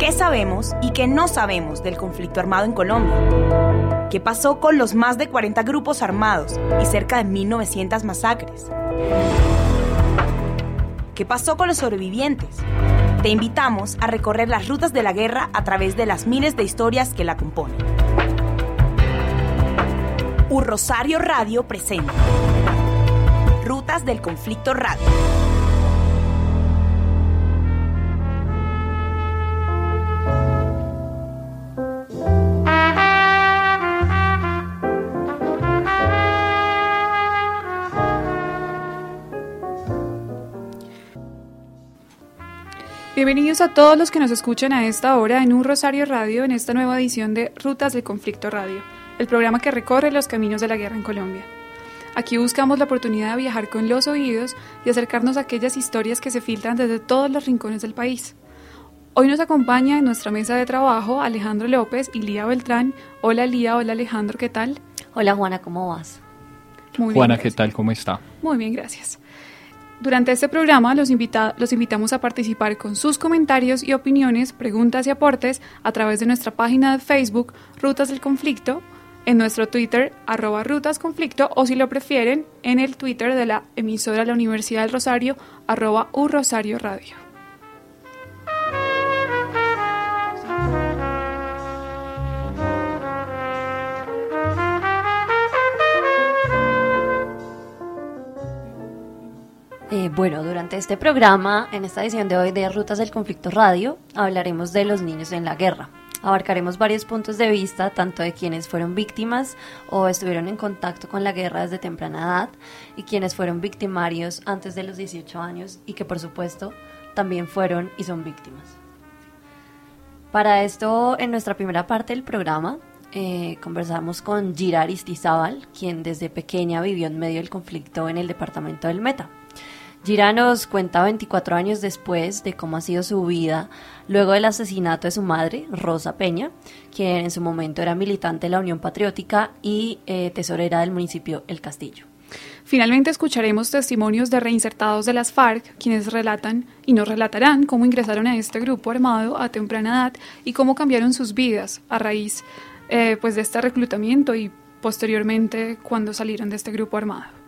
¿Qué sabemos y qué no sabemos del conflicto armado en Colombia? ¿Qué pasó con los más de 40 grupos armados y cerca de 1.900 masacres? ¿Qué pasó con los sobrevivientes? Te invitamos a recorrer las rutas de la guerra a través de las miles de historias que la componen. Un Rosario Radio presenta Rutas del Conflicto Radio. Bienvenidos a todos los que nos escuchan a esta hora en un Rosario Radio en esta nueva edición de Rutas del Conflicto Radio, el programa que recorre los caminos de la guerra en Colombia. Aquí buscamos la oportunidad de viajar con los oídos y acercarnos a aquellas historias que se filtran desde todos los rincones del país. Hoy nos acompaña en nuestra mesa de trabajo Alejandro López y Lía Beltrán. Hola Lía, hola Alejandro, ¿qué tal? Hola Juana, ¿cómo vas? Muy Juana, bien, ¿qué tal? ¿Cómo está? Muy bien, gracias. Durante este programa los, los invitamos a participar con sus comentarios y opiniones, preguntas y aportes a través de nuestra página de Facebook Rutas del Conflicto, en nuestro Twitter arroba Rutas Conflicto o si lo prefieren en el Twitter de la emisora la Universidad del Rosario arroba U Rosario Radio. Bueno, durante este programa, en esta edición de hoy de Rutas del Conflicto Radio, hablaremos de los niños en la guerra. Abarcaremos varios puntos de vista, tanto de quienes fueron víctimas o estuvieron en contacto con la guerra desde temprana edad, y quienes fueron victimarios antes de los 18 años y que por supuesto también fueron y son víctimas. Para esto, en nuestra primera parte del programa, eh, conversamos con Gira Aristizábal, quien desde pequeña vivió en medio del conflicto en el departamento del Meta. Gira nos cuenta 24 años después de cómo ha sido su vida luego del asesinato de su madre, Rosa Peña, quien en su momento era militante de la Unión Patriótica y eh, tesorera del municipio El Castillo. Finalmente escucharemos testimonios de reinsertados de las FARC, quienes relatan y nos relatarán cómo ingresaron a este grupo armado a temprana edad y cómo cambiaron sus vidas a raíz eh, pues de este reclutamiento y posteriormente cuando salieron de este grupo armado.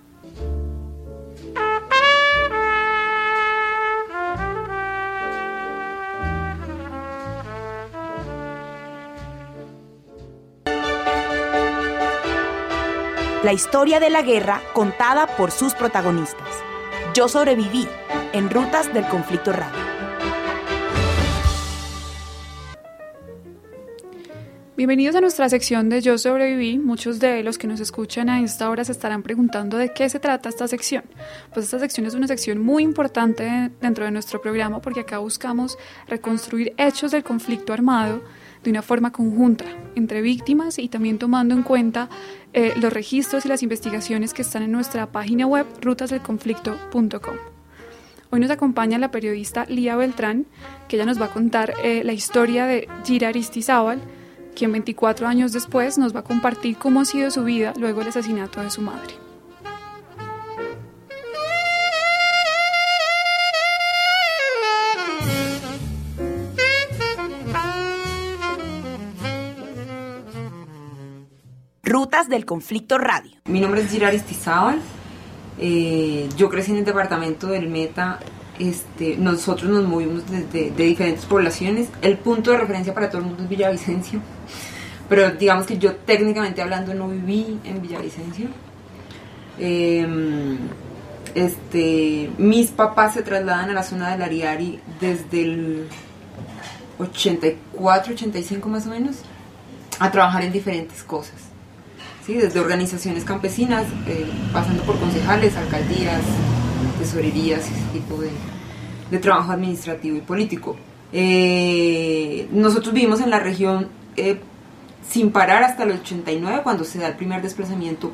La historia de la guerra contada por sus protagonistas. Yo sobreviví en Rutas del Conflicto Radio. Bienvenidos a nuestra sección de Yo sobreviví. Muchos de los que nos escuchan a esta hora se estarán preguntando de qué se trata esta sección. Pues esta sección es una sección muy importante dentro de nuestro programa porque acá buscamos reconstruir hechos del conflicto armado de una forma conjunta entre víctimas y también tomando en cuenta eh, los registros y las investigaciones que están en nuestra página web rutasdelconflicto.com. Hoy nos acompaña la periodista Lía Beltrán, que ella nos va a contar eh, la historia de Gira Aristizábal, quien 24 años después nos va a compartir cómo ha sido su vida luego del asesinato de su madre. Rutas del Conflicto Radio. Mi nombre es Gira Aristizábal. Eh, yo crecí en el departamento del Meta. Este, nosotros nos movimos desde de diferentes poblaciones. El punto de referencia para todo el mundo es Villavicencio. Pero digamos que yo técnicamente hablando no viví en Villavicencio. Eh, mis papás se trasladan a la zona del Ariari desde el 84, 85 más o menos, a trabajar en diferentes cosas. ¿Sí? desde organizaciones campesinas, eh, pasando por concejales, alcaldías, tesorerías, ese tipo de, de trabajo administrativo y político. Eh, nosotros vivimos en la región eh, sin parar hasta el 89 cuando se da el primer desplazamiento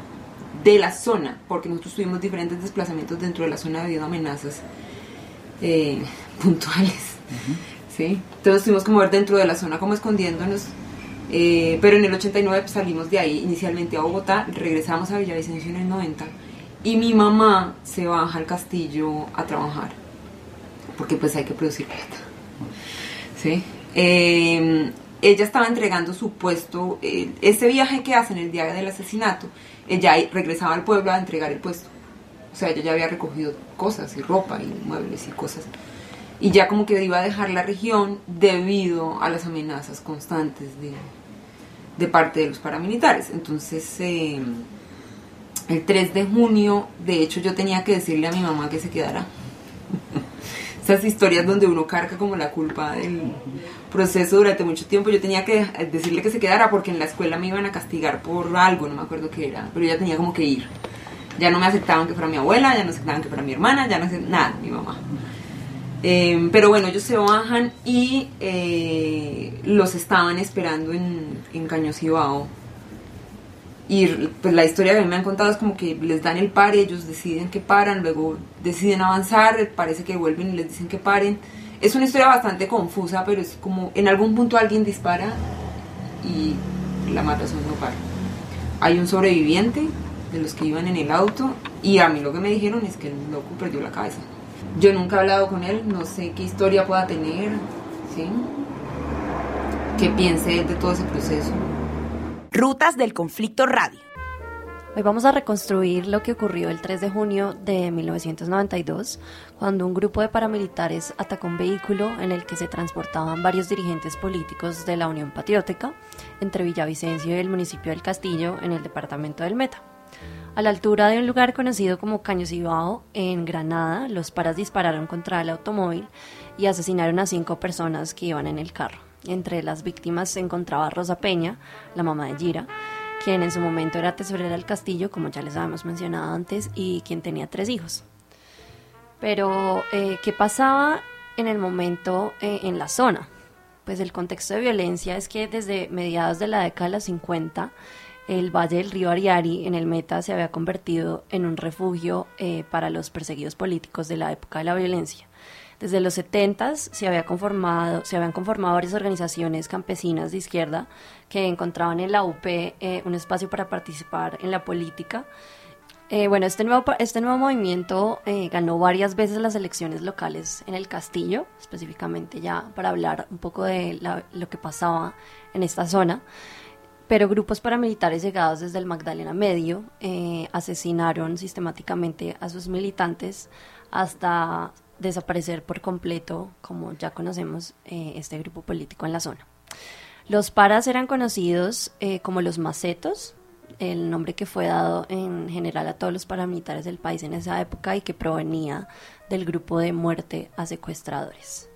de la zona, porque nosotros tuvimos diferentes desplazamientos dentro de la zona debido a amenazas eh, puntuales. ¿sí? Entonces tuvimos que mover dentro de la zona como escondiéndonos. Eh, pero en el 89 pues, salimos de ahí inicialmente a Bogotá, regresamos a Villavicencio en el 90 y mi mamá se baja al castillo a trabajar porque pues hay que producir plata. ¿sí? Eh, ella estaba entregando su puesto, ese viaje que hacen el día del asesinato, ella regresaba al pueblo a entregar el puesto. O sea, ella ya había recogido cosas y ropa y muebles y cosas. Y ya como que iba a dejar la región debido a las amenazas constantes de, de parte de los paramilitares. Entonces, eh, el 3 de junio, de hecho, yo tenía que decirle a mi mamá que se quedara. Esas historias donde uno carga como la culpa del proceso durante mucho tiempo, yo tenía que decirle que se quedara porque en la escuela me iban a castigar por algo, no me acuerdo qué era, pero ella tenía como que ir. Ya no me aceptaban que fuera mi abuela, ya no aceptaban que fuera mi hermana, ya no aceptaban nada, mi mamá. Eh, pero bueno, ellos se bajan y eh, los estaban esperando en, en Cañosibao. Y pues la historia que me han contado es como que les dan el pare, ellos deciden que paran, luego deciden avanzar, parece que vuelven y les dicen que paren. Es una historia bastante confusa, pero es como en algún punto alguien dispara y la matazón no para. Hay un sobreviviente de los que iban en el auto y a mí lo que me dijeron es que el loco perdió la cabeza. Yo nunca he hablado con él, no sé qué historia pueda tener, ¿sí? ¿Qué piense él de todo ese proceso? Rutas del Conflicto Radio. Hoy vamos a reconstruir lo que ocurrió el 3 de junio de 1992, cuando un grupo de paramilitares atacó un vehículo en el que se transportaban varios dirigentes políticos de la Unión Patriótica entre Villavicencio y el municipio del Castillo en el departamento del Meta. A la altura de un lugar conocido como Cañosibao, en Granada, los paras dispararon contra el automóvil y asesinaron a cinco personas que iban en el carro. Entre las víctimas se encontraba Rosa Peña, la mamá de Gira, quien en su momento era tesorera del castillo, como ya les habíamos mencionado antes, y quien tenía tres hijos. Pero, eh, ¿qué pasaba en el momento eh, en la zona? Pues el contexto de violencia es que desde mediados de la década de los 50, el valle del río Ariari en el Meta se había convertido en un refugio eh, para los perseguidos políticos de la época de la violencia. Desde los 70 se, había conformado, se habían conformado varias organizaciones campesinas de izquierda que encontraban en la UP eh, un espacio para participar en la política. Eh, bueno, este nuevo, este nuevo movimiento eh, ganó varias veces las elecciones locales en el Castillo, específicamente ya para hablar un poco de la, lo que pasaba en esta zona. Pero grupos paramilitares llegados desde el Magdalena Medio eh, asesinaron sistemáticamente a sus militantes hasta desaparecer por completo, como ya conocemos, eh, este grupo político en la zona. Los paras eran conocidos eh, como los macetos, el nombre que fue dado en general a todos los paramilitares del país en esa época y que provenía del grupo de muerte a secuestradores.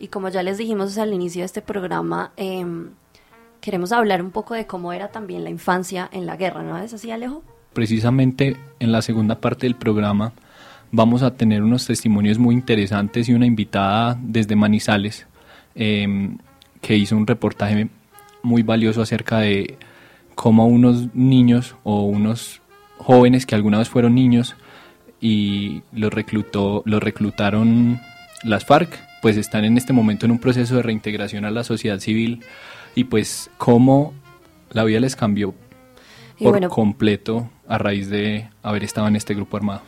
Y como ya les dijimos al inicio de este programa, eh, queremos hablar un poco de cómo era también la infancia en la guerra, ¿no es así, Alejo? Precisamente en la segunda parte del programa vamos a tener unos testimonios muy interesantes y una invitada desde Manizales eh, que hizo un reportaje muy valioso acerca de cómo unos niños o unos jóvenes que alguna vez fueron niños y los reclutó, los reclutaron las FARC, pues están en este momento en un proceso de reintegración a la sociedad civil y pues cómo la vida les cambió Y por bueno, completo a raíz de haber estado en este grupo armado.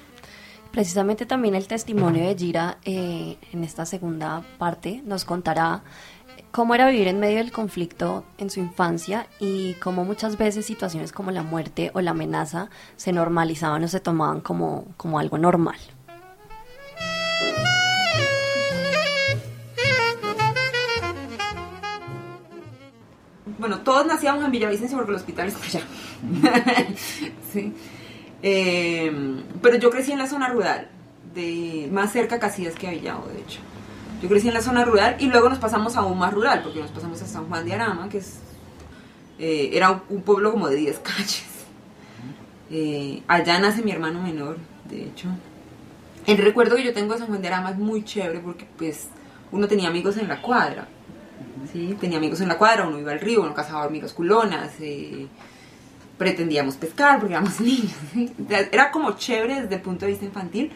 Precisamente también el testimonio de Gira eh, en esta segunda parte nos contará cómo era vivir en medio del conflicto en su infancia y cómo muchas veces situaciones como la muerte o la amenaza se normalizaban o se tomaban como, como algo normal. Bueno, todos nacíamos en Villavicencio porque el hospital está allá. Eh, pero yo crecí en la zona rural, de más cerca Casillas que a de hecho. Yo crecí en la zona rural y luego nos pasamos aún más rural, porque nos pasamos a San Juan de Arama, que es, eh, era un, un pueblo como de 10 calles. Eh, allá nace mi hermano menor, de hecho. El recuerdo que yo tengo de San Juan de Arama es muy chévere porque pues uno tenía amigos en la cuadra. ¿Sí? Tenía amigos en la cuadra, uno iba al río, uno cazaba hormigas culonas, eh, pretendíamos pescar porque éramos niños. Era como chévere desde el punto de vista infantil.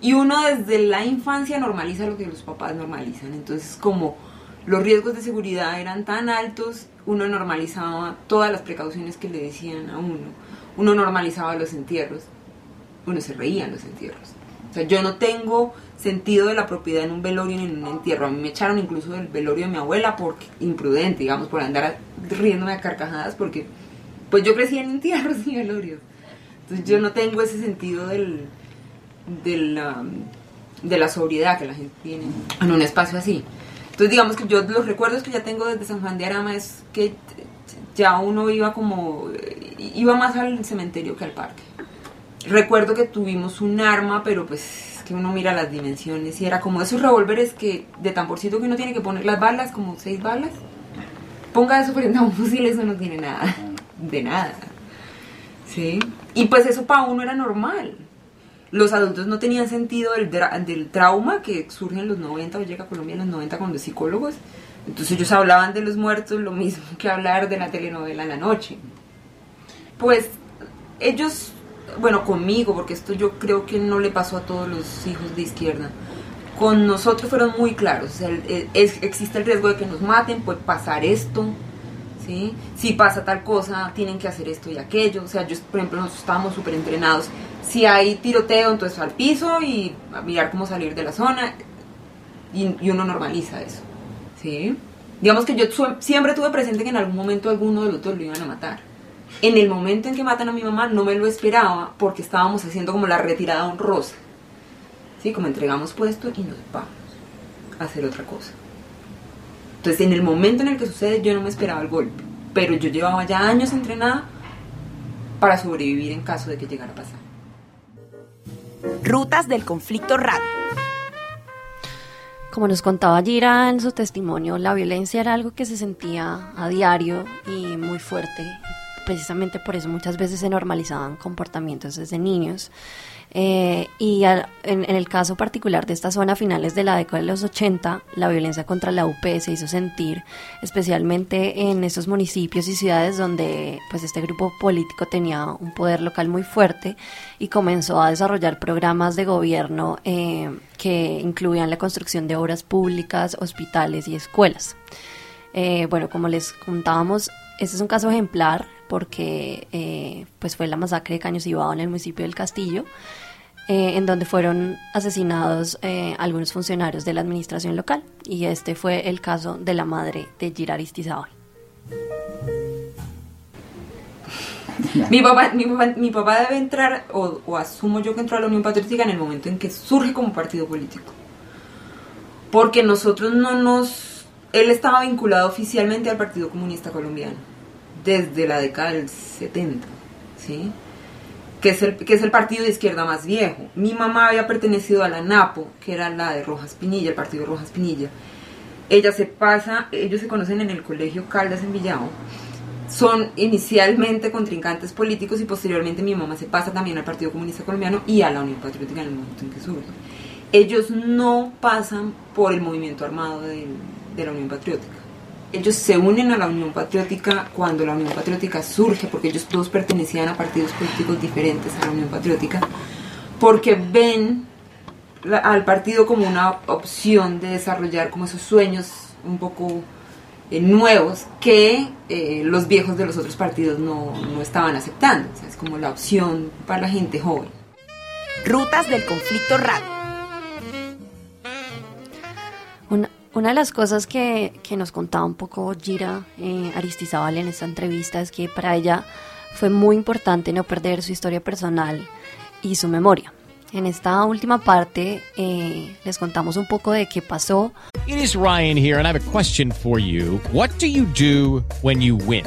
Y uno desde la infancia normaliza lo que los papás normalizan. Entonces, como los riesgos de seguridad eran tan altos, uno normalizaba todas las precauciones que le decían a uno. Uno normalizaba los entierros. Uno se reía en los entierros. O sea, yo no tengo sentido de la propiedad en un velorio ni en un entierro. A mí me echaron incluso del velorio de mi abuela porque imprudente, digamos, por andar riéndome a carcajadas porque pues yo crecí en entierros y velorios. Entonces yo no tengo ese sentido del, del, de la sobriedad que la gente tiene en un espacio así. Entonces digamos que yo los recuerdos que ya tengo desde San Juan de Arama es que ya uno iba como, iba más al cementerio que al parque. Recuerdo que tuvimos un arma, pero pues que uno mira las dimensiones y era como esos revólveres que de tamborcito que uno tiene que poner las balas, como seis balas. Ponga eso frente a un fusil, eso no tiene nada de nada. ¿Sí? Y pues eso para uno era normal. Los adultos no tenían sentido del, del trauma que surge en los 90 o llega a Colombia en los 90 con los psicólogos. Entonces ellos hablaban de los muertos lo mismo que hablar de la telenovela en la noche. Pues ellos, bueno, conmigo, porque esto yo creo que no le pasó a todos los hijos de izquierda, con nosotros fueron muy claros. existe el riesgo de que nos maten, puede pasar esto, si pasa tal cosa, tienen que hacer esto y aquello. O sea, yo, por ejemplo, nosotros estábamos súper entrenados. Si hay tiroteo, entonces al piso y a mirar cómo salir de la zona. Y, uno normaliza eso, ¿sí? Digamos que yo siempre tuve presente que en algún momento alguno de los dos lo iban a matar. En el momento en que matan a mi mamá no me lo esperaba porque estábamos haciendo como la retirada honrosa. ¿Sí? Como entregamos puesto y nos vamos a hacer otra cosa. Entonces, en el momento en el que sucede, yo no me esperaba el golpe, pero yo llevaba ya años entrenada para sobrevivir en caso de que llegara a pasar. Rutas del conflicto radio. Como nos contaba Gira en su testimonio, la violencia era algo que se sentía a diario y muy fuerte. Precisamente por eso muchas veces se normalizaban comportamientos desde niños. Eh, y en, el caso particular de esta zona, a finales de la década de los 80, la violencia contra la UP se hizo sentir, especialmente en esos municipios y ciudades donde pues, este grupo político tenía un poder local muy fuerte y comenzó a desarrollar programas de gobierno eh, que incluían la construcción de obras públicas, hospitales y escuelas. Eh, bueno, como les contábamos, este es un caso ejemplar porque eh, pues fue la masacre de Caños Ibao en el municipio del Castillo, eh, en donde fueron asesinados eh, algunos funcionarios de la administración local. Y este fue el caso de la madre de Gira mi, papá, mi, papá, debe entrar, o asumo yo que entró a la Unión Patriótica en el momento en que surge como partido político. Porque nosotros no nos... Él estaba vinculado oficialmente al Partido Comunista Colombiano desde la década del 70, ¿sí? Que es, el, que es el partido de izquierda más viejo. Mi mamá había pertenecido a la NAPO, que era la de Rojas Pinilla, el partido de Rojas Pinilla. Ella se pasa, ellos se conocen en el colegio Caldas en Villao. Son inicialmente contrincantes políticos y posteriormente mi mamá se pasa también al Partido Comunista Colombiano y a la Unión Patriótica en el momento en que surge. Ellos no pasan por el movimiento armado de la Unión Patriótica ellos se unen a la Unión Patriótica cuando la Unión Patriótica surge, porque ellos dos pertenecían a partidos políticos diferentes a la Unión Patriótica, porque ven al partido como una opción de desarrollar como esos sueños un poco eh, nuevos que eh, los viejos de los otros partidos no, no estaban aceptando. es como la opción para la gente joven. Rutas del conflicto radio. Una, de las cosas que, nos contaba un poco Gira eh, Aristizábal en esta entrevista es que para ella fue muy importante no perder su historia personal y su memoria. En esta última parte eh, les contamos un poco de qué pasó. It is Ryan here and I have a question for you. What do you do when you win?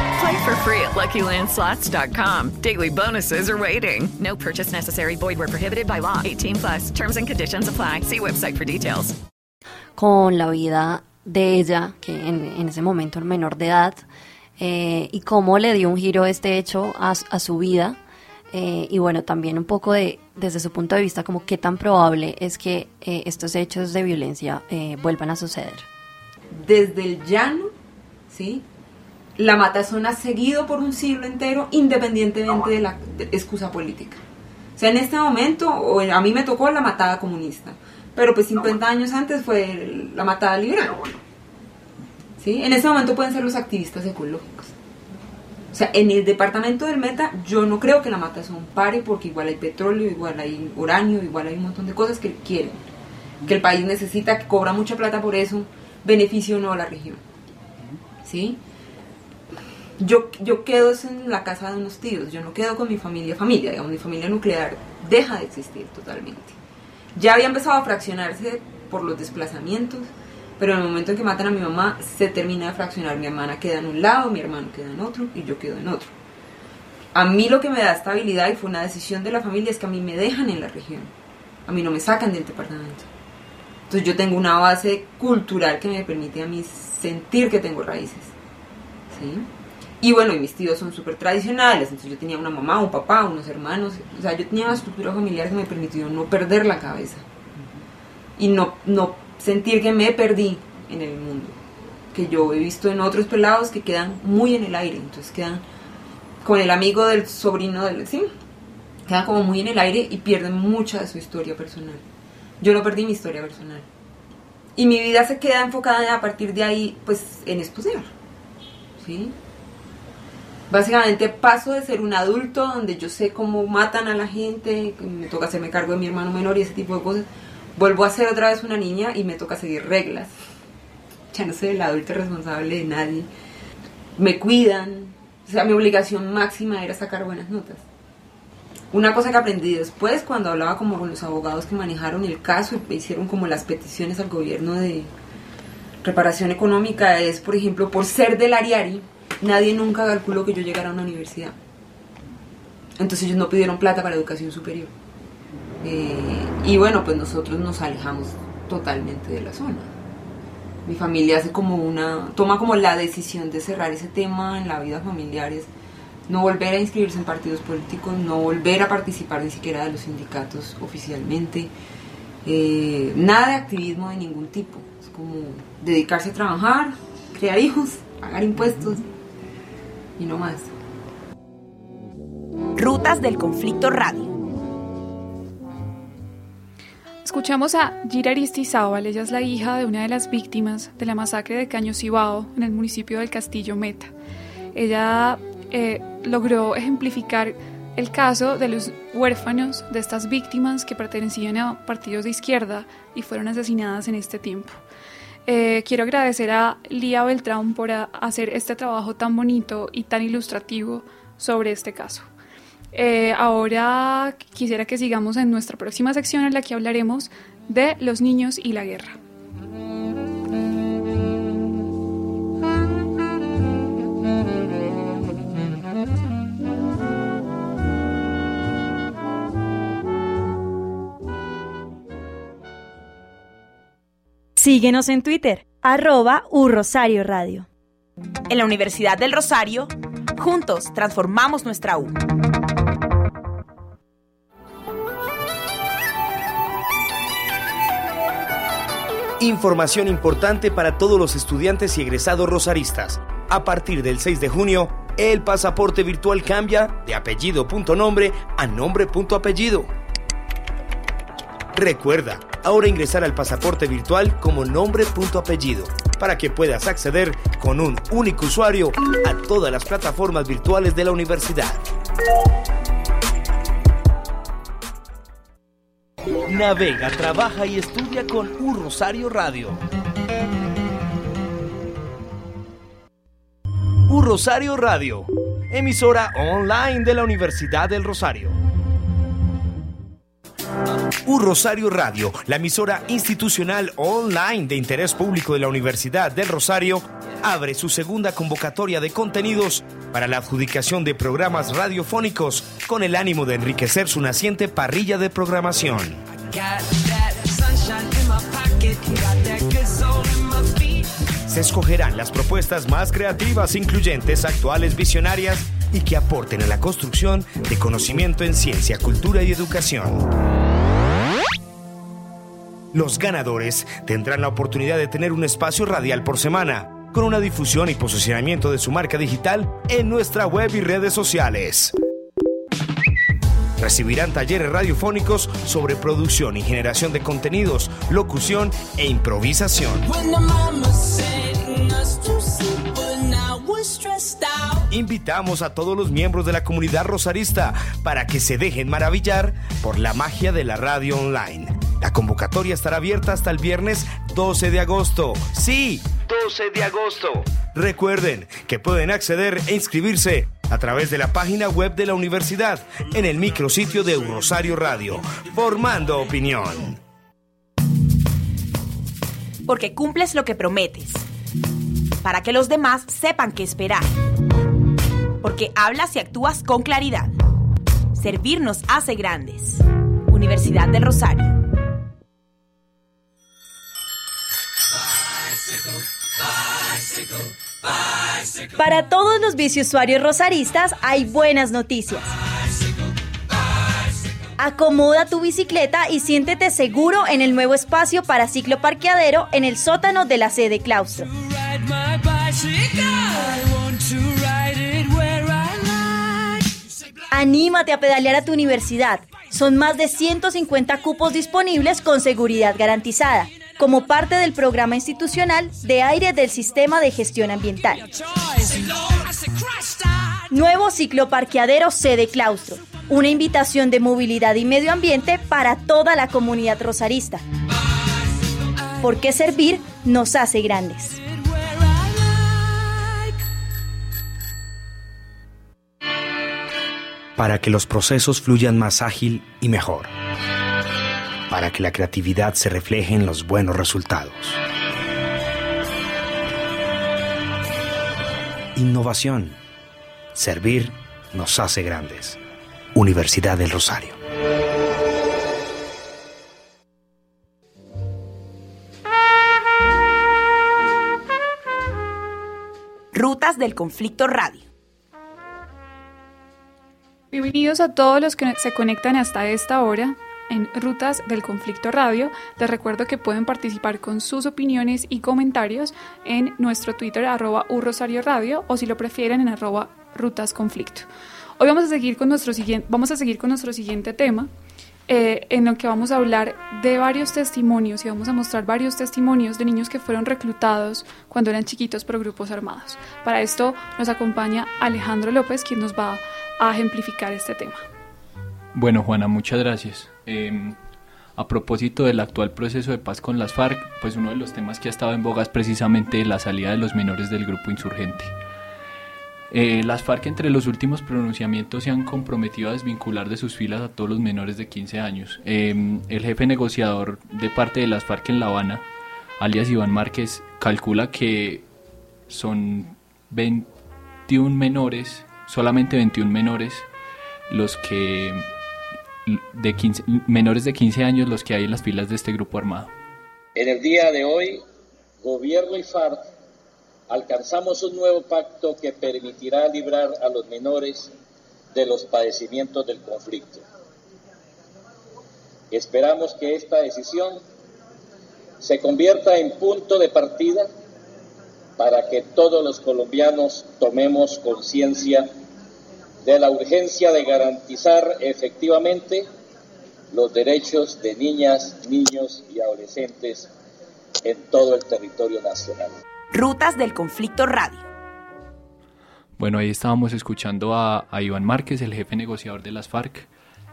Play for free at LuckyLandSlots.com. Daily bonuses are waiting. No purchase necessary. Void were prohibited by law. 18 plus. Terms and conditions apply. See website for details. Con la vida de ella, que en, en ese momento era menor de edad, eh, y cómo le dio un giro este hecho a, a su vida. Eh, y bueno, también un poco de, desde su punto de vista, como qué tan probable es que eh, estos hechos de violencia eh, vuelvan a suceder. Desde el llano, ¿sí? La matazón ha seguido por un siglo entero independientemente de la excusa política. O sea, en este momento, o a mí me tocó la matada comunista, pero pues 50 años antes fue la matada liberal. ¿Sí? En este momento pueden ser los activistas ecológicos. O sea, en el departamento del Meta yo no creo que la matazón pare porque igual hay petróleo, igual hay uranio, igual hay un montón de cosas que quieren. Que el país necesita, que cobra mucha plata por eso, beneficio o no a la región. ¿Sí? Yo, yo quedo en la casa de unos tíos, yo no quedo con mi familia, familia, digamos, mi familia nuclear deja de existir totalmente. Ya había empezado a fraccionarse por los desplazamientos, pero en el momento en que matan a mi mamá se termina de fraccionar. Mi hermana queda en un lado, mi hermano queda en otro y yo quedo en otro. A mí lo que me da estabilidad y fue una decisión de la familia es que a mí me dejan en la región, a mí no me sacan del departamento. Entonces yo tengo una base cultural que me permite a mí sentir que tengo raíces. ¿sí? Y bueno, y mis tíos son súper tradicionales, entonces yo tenía una mamá, un papá, unos hermanos, o sea, yo tenía una estructura familiar que me permitió no perder la cabeza y no, no sentir que me perdí en el mundo, que yo he visto en otros pelados que quedan muy en el aire, entonces quedan con el amigo del sobrino del, sí, quedan como muy en el aire y pierden mucha de su historia personal. Yo no perdí mi historia personal. Y mi vida se queda enfocada a partir de ahí, pues, en estudiar. ¿Sí? Básicamente paso de ser un adulto donde yo sé cómo matan a la gente, me toca hacerme cargo de mi hermano menor y ese tipo de cosas, vuelvo a ser otra vez una niña y me toca seguir reglas. Ya no soy el adulto responsable de nadie. Me cuidan. O sea, mi obligación máxima era sacar buenas notas. Una cosa que aprendí después, cuando hablaba como con los abogados que manejaron el caso y hicieron como las peticiones al gobierno de reparación económica, es, por ejemplo, por ser del Ariari, nadie nunca calculó que yo llegara a una universidad. Entonces ellos no pidieron plata para educación superior. Eh, y bueno, pues nosotros nos alejamos totalmente de la zona. Mi familia hace como una, toma como la decisión de cerrar ese tema en la vida familiar, es no volver a inscribirse en partidos políticos, no volver a participar ni siquiera de los sindicatos oficialmente, eh, nada de activismo de ningún tipo, es como dedicarse a trabajar, crear hijos, pagar impuestos y no más. Rutas del Conflicto Radio. Escuchamos a Gira Aristizábal, ella es la hija de una de las víctimas de la masacre de Caño Cibao en el municipio del Castillo Meta. Ella eh, logró ejemplificar el caso de los huérfanos de estas víctimas que pertenecían a partidos de izquierda y fueron asesinadas en este tiempo. Eh, quiero agradecer a Lía Beltrán por hacer este trabajo tan bonito y tan ilustrativo sobre este caso. Eh, ahora quisiera que sigamos en nuestra próxima sección en la que hablaremos de los niños y la guerra. Síguenos en Twitter, arroba Rosario Radio. En la Universidad del Rosario, juntos transformamos nuestra U. Información importante para todos los estudiantes y egresados rosaristas. A partir del 6 de junio, El pasaporte virtual cambia de apellido.nombre a nombre.apellido. Recuerda, ahora ingresar al pasaporte virtual como nombre.apellido para que puedas acceder con un único usuario a todas las plataformas virtuales de la universidad. Navega, trabaja y estudia con Un Rosario Radio. Un Rosario Radio, emisora online de la Universidad del Rosario. Un Rosario Radio, la emisora institucional online de interés público de la Universidad del Rosario, abre su segunda convocatoria de contenidos para la adjudicación de programas radiofónicos con el ánimo de enriquecer su naciente parrilla de programación. Se escogerán las propuestas más creativas, incluyentes, actuales, visionarias y que aporten a la construcción de conocimiento en ciencia, cultura y educación. Los ganadores tendrán la oportunidad de tener un espacio radial por semana, con una difusión y posicionamiento de su marca digital en nuestra web y redes sociales. Recibirán talleres radiofónicos sobre producción y generación de contenidos, locución e improvisación. Invitamos a todos los miembros de la comunidad rosarista para que se dejen maravillar por la magia de la radio online. La convocatoria estará abierta hasta el viernes 12 de agosto. Sí, 12 de agosto. Recuerden que pueden acceder e inscribirse a través de la página web de la universidad en el micrositio de Rosario Radio, formando opinión. Porque cumples lo que prometes. Para que los demás sepan qué esperar. Porque hablas y actúas con claridad. Servir nos hace grandes. Universidad del Rosario. Para todos los biciusuarios rosaristas hay buenas noticias. Acomoda tu bicicleta y siéntete seguro en el nuevo espacio para cicloparqueadero en el sótano de la sede claustro. Anímate a pedalear a tu universidad. Son más de 150 cupos disponibles con seguridad garantizada, como parte del programa institucional de aire del Sistema de Gestión Ambiental. Nuevo cicloparqueadero sede claustro. Una invitación de movilidad y medio ambiente para toda la comunidad rosarista. Porque servir nos hace grandes. Para que los procesos fluyan más ágil y mejor. Para que la creatividad se refleje en los buenos resultados. Innovación. Servir nos hace grandes. Universidad del Rosario. Rutas del Conflicto Radio. Bienvenidos a todos los que se conectan hasta esta hora en Rutas del Conflicto Radio. Les recuerdo que pueden participar con sus opiniones y comentarios en nuestro Twitter arroba Rosario Radio o si lo prefieren en arroba Rutas Conflicto. Hoy vamos a seguir con nuestro siguiente, vamos a seguir con nuestro siguiente tema, eh, en el que vamos a hablar de varios testimonios y vamos a mostrar varios testimonios de niños que fueron reclutados cuando eran chiquitos por grupos armados. Para esto nos acompaña Alejandro López, quien nos va a ejemplificar este tema. Bueno, Juana, muchas gracias. Eh, a propósito del actual proceso de paz con las FARC, pues uno de los temas que ha estado en boga es precisamente la salida de los menores del grupo insurgente. Eh, las FARC entre los últimos pronunciamientos se han comprometido a desvincular de sus filas a todos los menores de 15 años. Eh, el jefe negociador de parte de las FARC en La Habana, alias Iván Márquez, calcula que son 21 menores, solamente 21 menores, los que de 15, menores de 15 años los que hay en las filas de este grupo armado. En el día de hoy, gobierno y FARC alcanzamos un nuevo pacto que permitirá librar a los menores de los padecimientos del conflicto. Esperamos que esta decisión se convierta en punto de partida para que todos los colombianos tomemos conciencia de la urgencia de garantizar efectivamente los derechos de niñas, niños y adolescentes en todo el territorio nacional. Rutas del Conflicto Radio. Bueno, ahí estábamos escuchando a, Iván Márquez, el jefe negociador de las FARC,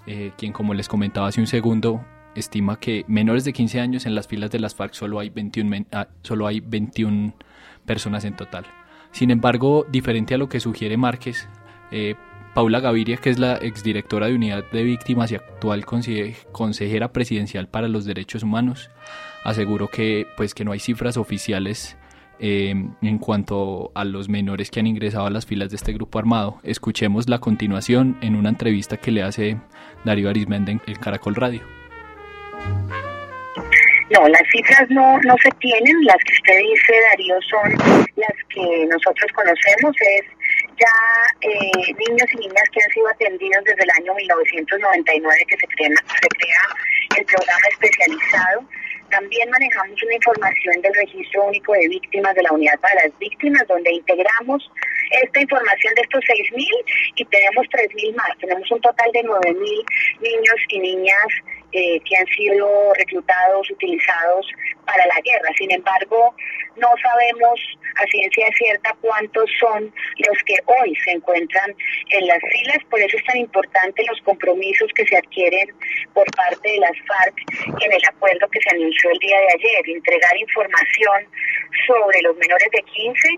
eh, quien como les comentaba hace un segundo, estima que menores de 15 años en las filas de las FARC solo hay 21, ah, solo hay 21 personas en total. Sin embargo, diferente a lo que sugiere Márquez, eh, Paula Gaviria, que es la exdirectora de Unidad de Víctimas y actual consejera presidencial para los derechos humanos, aseguró que, pues, que no hay cifras oficiales eh, en cuanto a los menores que han ingresado a las filas de este grupo armado. Escuchemos la continuación en una entrevista que le hace Darío Arismende en el Caracol Radio. No, las cifras no, no se tienen, las que usted dice, Darío, son las que nosotros conocemos, es ya eh, niños y niñas que han sido atendidos desde el año 1999 que se crea, se crea el programa especializado también manejamos una información del Registro Único de Víctimas de la Unidad para las Víctimas, donde integramos esta información de estos 6.000 y tenemos 3.000 más. Tenemos un total de 9.000 niños y niñas eh, que han sido reclutados, utilizados para la guerra. Sin embargo, no sabemos a ciencia cierta cuántos son los que hoy se encuentran en las filas, por eso es tan importante los compromisos que se adquieren por parte de las FARC en el acuerdo que se anunció el día de ayer, entregar información sobre los menores de 15,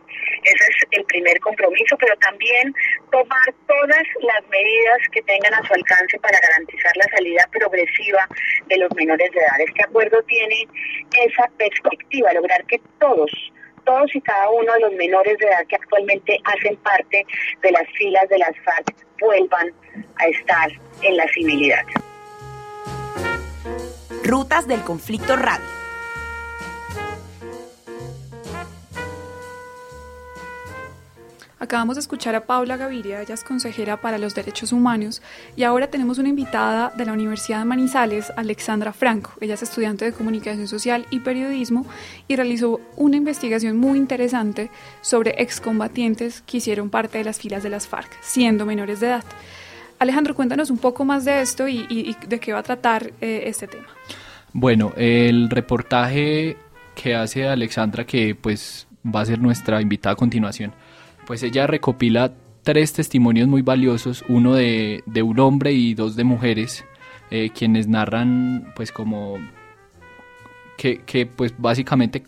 ese es el primer compromiso, pero también tomar todas las medidas que tengan a su alcance para garantizar la salida progresiva de los menores de edad. Este acuerdo tiene esa perspectiva, lograr que todos todos y cada uno de los menores de edad que actualmente hacen parte de las filas de las FARC vuelvan a estar en la civilidad. Rutas del Conflicto Radio. Acabamos de escuchar a Paula Gaviria, ella es consejera para los derechos humanos, y ahora tenemos una invitada de la Universidad de Manizales, Alexandra Franco. Ella es estudiante de comunicación social y periodismo y realizó una investigación muy interesante sobre excombatientes que hicieron parte de las filas de las FARC, siendo menores de edad. Alejandro, cuéntanos un poco más de esto y, de qué va a tratar eh, este tema. Bueno, el reportaje que hace Alexandra, que pues va a ser nuestra invitada a continuación, pues ella recopila tres testimonios muy valiosos, uno de, un hombre y dos de mujeres, eh, quienes narran pues como que, pues básicamente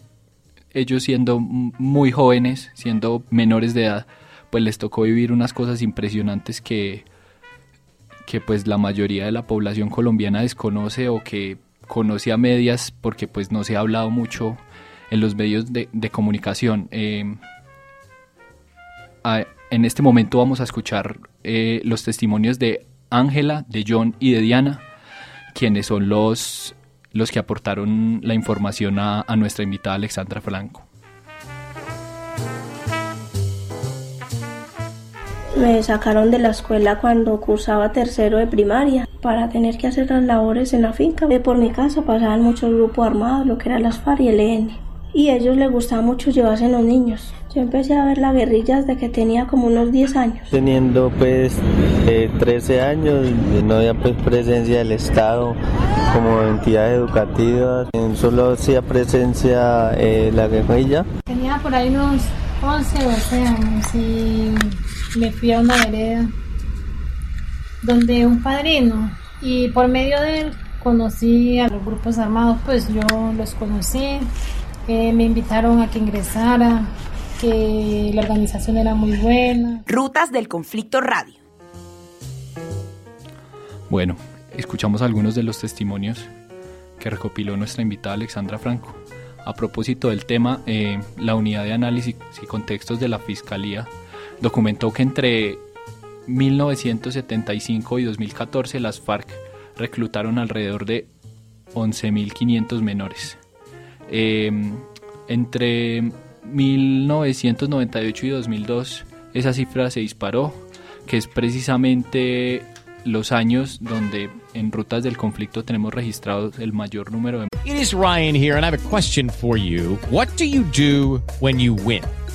ellos siendo muy jóvenes, siendo menores de edad, pues les tocó vivir unas cosas impresionantes que, que pues la mayoría de la población colombiana desconoce o que conoce a medias porque pues no se ha hablado mucho en los medios de, comunicación. Eh, en este momento vamos a escuchar eh, los testimonios de Ángela, de John y de Diana, quienes son los, los que aportaron la información a, nuestra invitada Alexandra Franco. Me sacaron de la escuela cuando cursaba tercero de primaria para tener que hacer las labores en la finca. Por mi casa pasaban muchos grupos armados, lo que eran las FARC y el EN. Y a ellos les gustaba mucho llevarse los niños. Yo empecé a ver la guerrilla desde que tenía como unos 10 años. Teniendo pues 13 eh, años, no había pues presencia del Estado como entidad educativa, solo hacía presencia eh, la guerrilla. Tenía por ahí unos 11 o 12 años y me fui a una vereda donde un padrino y por medio de él conocí a los grupos armados, pues yo los conocí, eh, me invitaron a que ingresara que la organización era muy buena. Rutas del Conflicto Radio. Bueno, escuchamos algunos de los testimonios que recopiló nuestra invitada Alexandra Franco. A propósito del tema, eh, la unidad de análisis y contextos de la Fiscalía documentó que entre 1975 y 2014 las FARC reclutaron alrededor de 11.500 menores. Eh, entre 1998 y 2002 esa cifra se disparó, que es precisamente los años donde en rutas del conflicto tenemos registrados el mayor número de It is Ryan here and I have a question for you. What do you do when you win?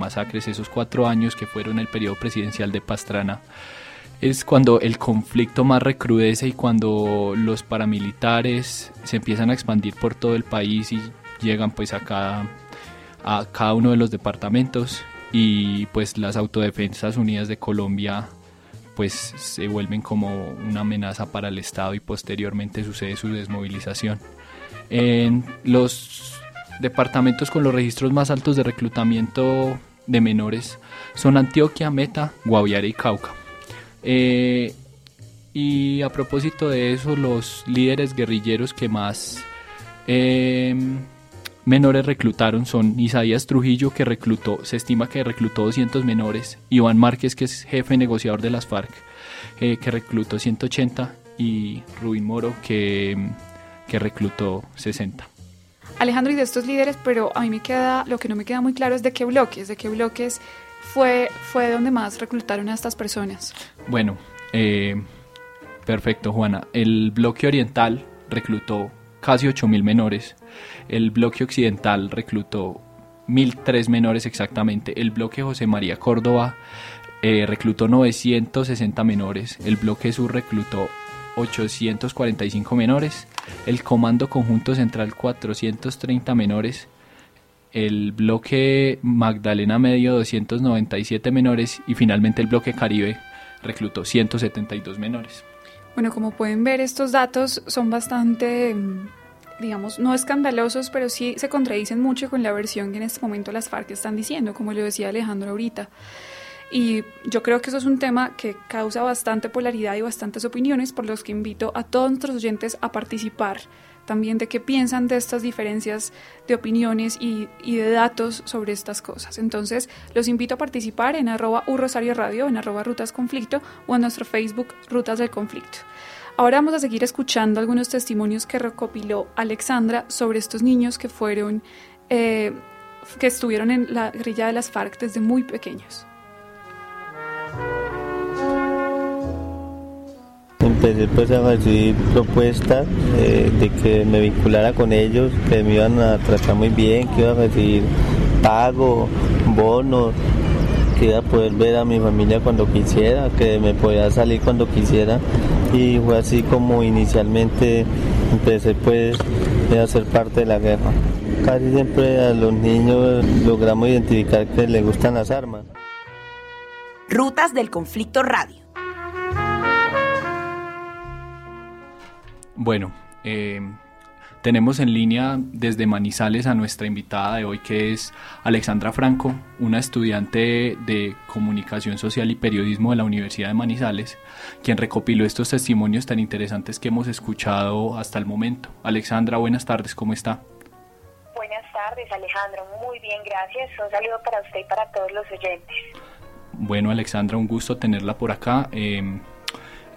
Masacres, esos cuatro años que fueron el periodo presidencial de Pastrana es cuando el conflicto más recrudece y cuando los paramilitares se empiezan a expandir por todo el país y llegan pues a cada, a cada uno de los departamentos y pues las autodefensas unidas de Colombia pues se vuelven como una amenaza para el Estado y posteriormente sucede su desmovilización. En los departamentos con los registros más altos de reclutamiento de menores son Antioquia, Meta, Guaviare y Cauca. Eh, y a propósito de eso, los líderes guerrilleros que más em, menores reclutaron son Isaías Trujillo, que reclutó, se estima que reclutó 200 menores, Iván Márquez, que es jefe negociador de las FARC, eh, que reclutó 180, y Rubín Moro, que, que reclutó 60. Alejandro, y de estos líderes, pero a mí me queda, lo que no me queda muy claro es de qué bloques, de qué bloques fue, fue donde más reclutaron a estas personas. Bueno, eh, perfecto, Juana. El bloque oriental reclutó casi 8.000 menores. El bloque occidental reclutó 1.003 menores exactamente. El bloque José María Córdoba eh, reclutó 960 menores. El bloque sur reclutó 845 menores. El Comando Conjunto Central 430 menores el bloque Magdalena Medio 297 menores y finalmente el bloque Caribe reclutó 172 menores. Bueno, como pueden ver, estos datos son bastante, mm, digamos, no escandalosos, pero sí se contradicen mucho con la versión que en este momento las FARC están diciendo, como lo decía Alejandro ahorita. Y yo creo que eso es un tema que causa bastante polaridad y bastantes opiniones, por los que invito a todos nuestros oyentes a participar también de qué piensan de estas diferencias de opiniones y, de datos sobre estas cosas. Entonces, los invito a participar en arroba Rosario Radio, en arroba Rutas Conflicto o en nuestro Facebook Rutas del Conflicto. Ahora vamos a seguir escuchando algunos testimonios que recopiló Alexandra sobre estos niños que fueron, eh, que estuvieron en la grilla de las FARC desde muy pequeños. Empecé pues a recibir propuestas eh, de que me vinculara con ellos, que me iban a tratar muy bien, que iba a recibir pago, bonos, que iba a poder ver a mi familia cuando quisiera, que me podía salir cuando quisiera y fue así como inicialmente empecé pues a ser parte de la guerra. Casi siempre a los niños logramos identificar que les gustan las armas. Rutas del Conflicto Radio. Bueno, eh, tenemos en línea desde Manizales a nuestra invitada de hoy, que es Alexandra Franco, una estudiante de Comunicación Social y Periodismo de la Universidad de Manizales, quien recopiló estos testimonios tan interesantes que hemos escuchado hasta el momento. Alexandra, buenas tardes, ¿cómo está? Buenas tardes, Alejandro. Muy bien, gracias. Un saludo para usted y para todos los oyentes. Bueno, Alexandra, un gusto tenerla por acá. Eh,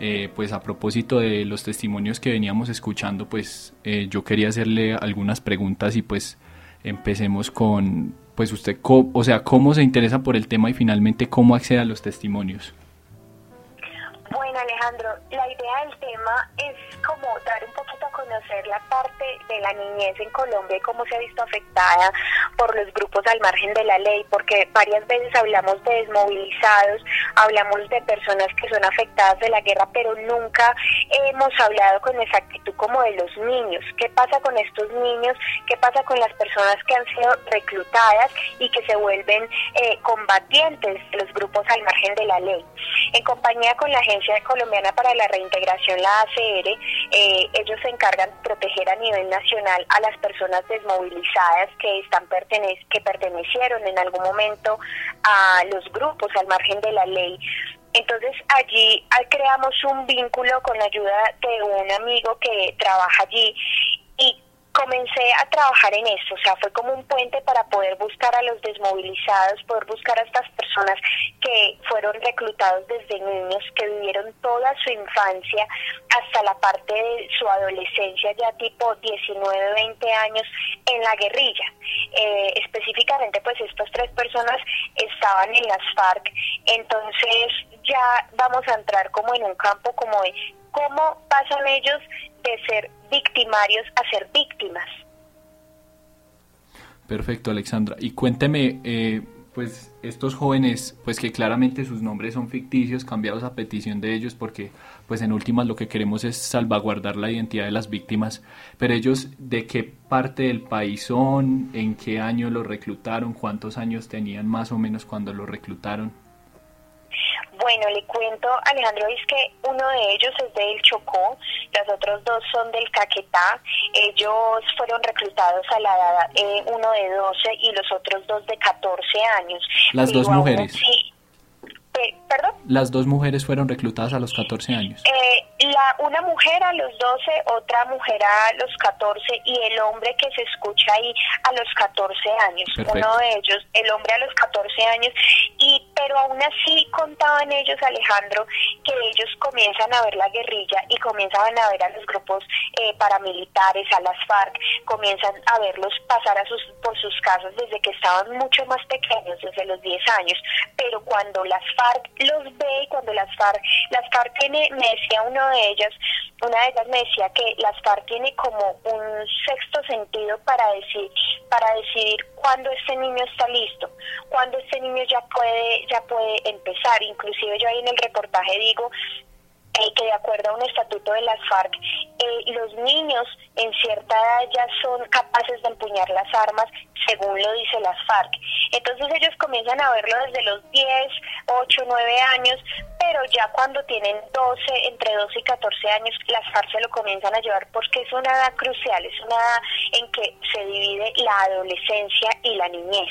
eh, pues a propósito de los testimonios que veníamos escuchando, pues eh, yo quería hacerle algunas preguntas y pues empecemos con, pues usted, o sea, cómo se interesa por el tema y finalmente cómo accede a los testimonios. Bueno, Alejandro, la idea del tema es como dar un poquito a conocer la parte de la niñez en Colombia y cómo se ha visto afectada por los grupos al margen de la ley, porque varias veces hablamos de desmovilizados, hablamos de personas que son afectadas de la guerra, pero nunca hemos hablado con exactitud como de los niños. ¿Qué pasa con estos niños? ¿Qué pasa con las personas que han sido reclutadas y que se vuelven eh, combatientes de los grupos al margen de la ley? En compañía con la agencia Colombiana para la Reintegración, la ACR, eh, ellos se encargan de proteger a nivel nacional a las personas desmovilizadas que están pertene que pertenecieron en algún momento a los grupos al margen de la ley. Entonces allí creamos un vínculo con la ayuda de un amigo que trabaja allí comencé a trabajar en eso, o sea, fue como un puente para poder buscar a los desmovilizados, poder buscar a estas personas que fueron reclutados desde niños, que vivieron toda su infancia hasta la parte de su adolescencia, ya tipo 19, 20 años, en la guerrilla. Eh, específicamente, pues estas tres personas estaban en las FARC, entonces ya vamos a entrar como en un campo como de cómo pasan ellos de ser victimarios a ser víctimas. Perfecto, Alexandra. Y cuénteme, eh, pues estos jóvenes, pues que claramente sus nombres son ficticios, cambiados a petición de ellos, porque pues en últimas lo que queremos es salvaguardar la identidad de las víctimas, pero ellos de qué parte del país son, en qué año los reclutaron, cuántos años tenían más o menos cuando los reclutaron. Bueno, le cuento, Alejandro, es que uno de ellos es del Chocó, los otros dos son del Caquetá. Ellos fueron reclutados a la edad, eh, uno de 12 y los otros dos de 14 años. Las dos mujeres. Sí, ¿Perdón? Las dos mujeres fueron reclutadas a los 14 años. Eh, la, una mujer a los 12, otra mujer a los 14 y el hombre que se escucha ahí a los 14 años. Uno de ellos, el hombre a los 14 años. y Pero aún así contaban ellos, Alejandro, que ellos comienzan a ver la guerrilla y comienzan a ver a los grupos eh, paramilitares, a las FARC, comienzan a verlos pasar a sus, por sus casas desde que estaban mucho más pequeños, desde los 10 años. Pero cuando las FARC los ve y cuando las FARC, las FARC tiene, me decía uno de ellas, una de ellas me decía que las FARC tiene como un sexto sentido para decir, para decidir cuándo este niño está listo, cuándo este niño ya puede, ya puede empezar. Inclusive yo ahí en el reportaje digo eh, que de acuerdo a un estatuto de las FARC, eh, los niños en cierta edad ya son capaces de empuñar las armas según lo dice las FARC. Entonces ellos comienzan a verlo desde los 10, 8, 9 años, pero ya cuando tienen 12, entre 12 y 14 años, las FARC se lo comienzan a llevar porque es una edad crucial, es una edad en que se divide la adolescencia y la niñez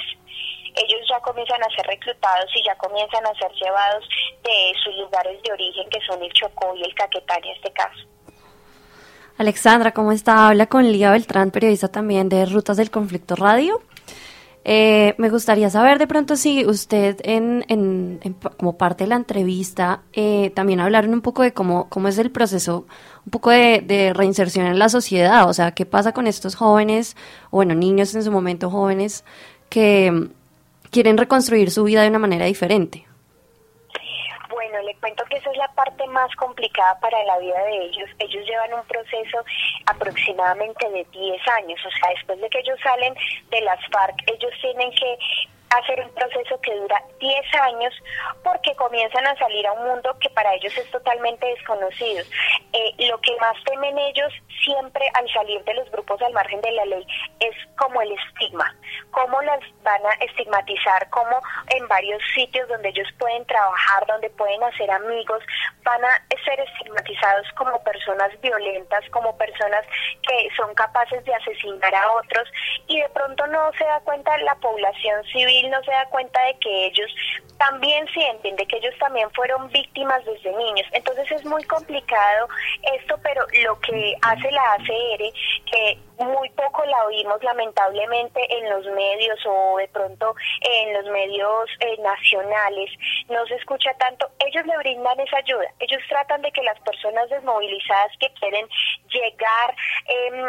ellos ya comienzan a ser reclutados y ya comienzan a ser llevados de sus lugares de origen, que son el Chocó y el Caquetá en este caso. Alexandra, ¿cómo está? Habla con Lía Beltrán, periodista también de Rutas del Conflicto Radio. Eh, me gustaría saber de pronto si usted, en, en, como parte de la entrevista, eh, también hablaron un poco de cómo, cómo es el proceso, un poco de, de, reinserción en la sociedad, o sea, qué pasa con estos jóvenes, bueno, niños en su momento jóvenes, que, quieren reconstruir su vida de una manera diferente. Bueno, le cuento que esa es la parte más complicada para la vida de ellos. Ellos llevan un proceso aproximadamente de 10 años, o sea, después de que ellos salen de las FARC, ellos tienen que hacer un proceso que dura 10 años porque comienzan a salir a un mundo que para ellos es totalmente desconocido. Eh, lo que más temen ellos siempre al salir de los grupos al margen de la ley es como el estigma, cómo las van a estigmatizar, cómo en varios sitios donde ellos pueden trabajar, donde pueden hacer amigos, van a ser estigmatizados como personas violentas, como personas que son capaces de asesinar a otros y de pronto no se da cuenta la población civil, no se da cuenta de que ellos también sienten, de que ellos también fueron víctimas desde niños. Entonces es muy complicado esto, pero lo que hace la ACR, que muy poco la oímos lamentablemente en los medios o de pronto en los medios eh, nacionales, no se escucha tanto, ellos le brindan esa ayuda, ellos tratan de que las personas desmovilizadas que quieren llegar em,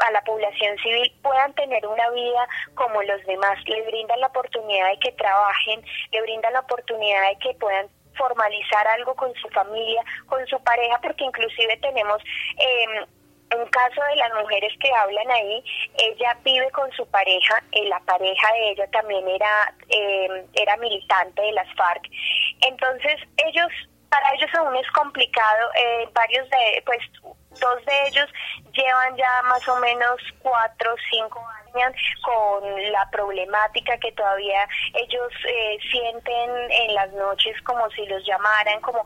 a la población civil puedan tener una vida como los demás, le brindan la oportunidad de que trabajen, le brindan la oportunidad de que puedan formalizar algo con su familia, con su pareja, porque inclusive tenemos eh, un caso de las mujeres que hablan ahí, ella vive con su pareja, eh, la pareja de ella también era, eh, era militante de las FARC. Entonces, ellos, para ellos aún es complicado, eh, varios de, pues, dos de ellos llevan ya más o menos cuatro o cinco años con la problemática que todavía ellos sienten en las noches como si los llamaran, como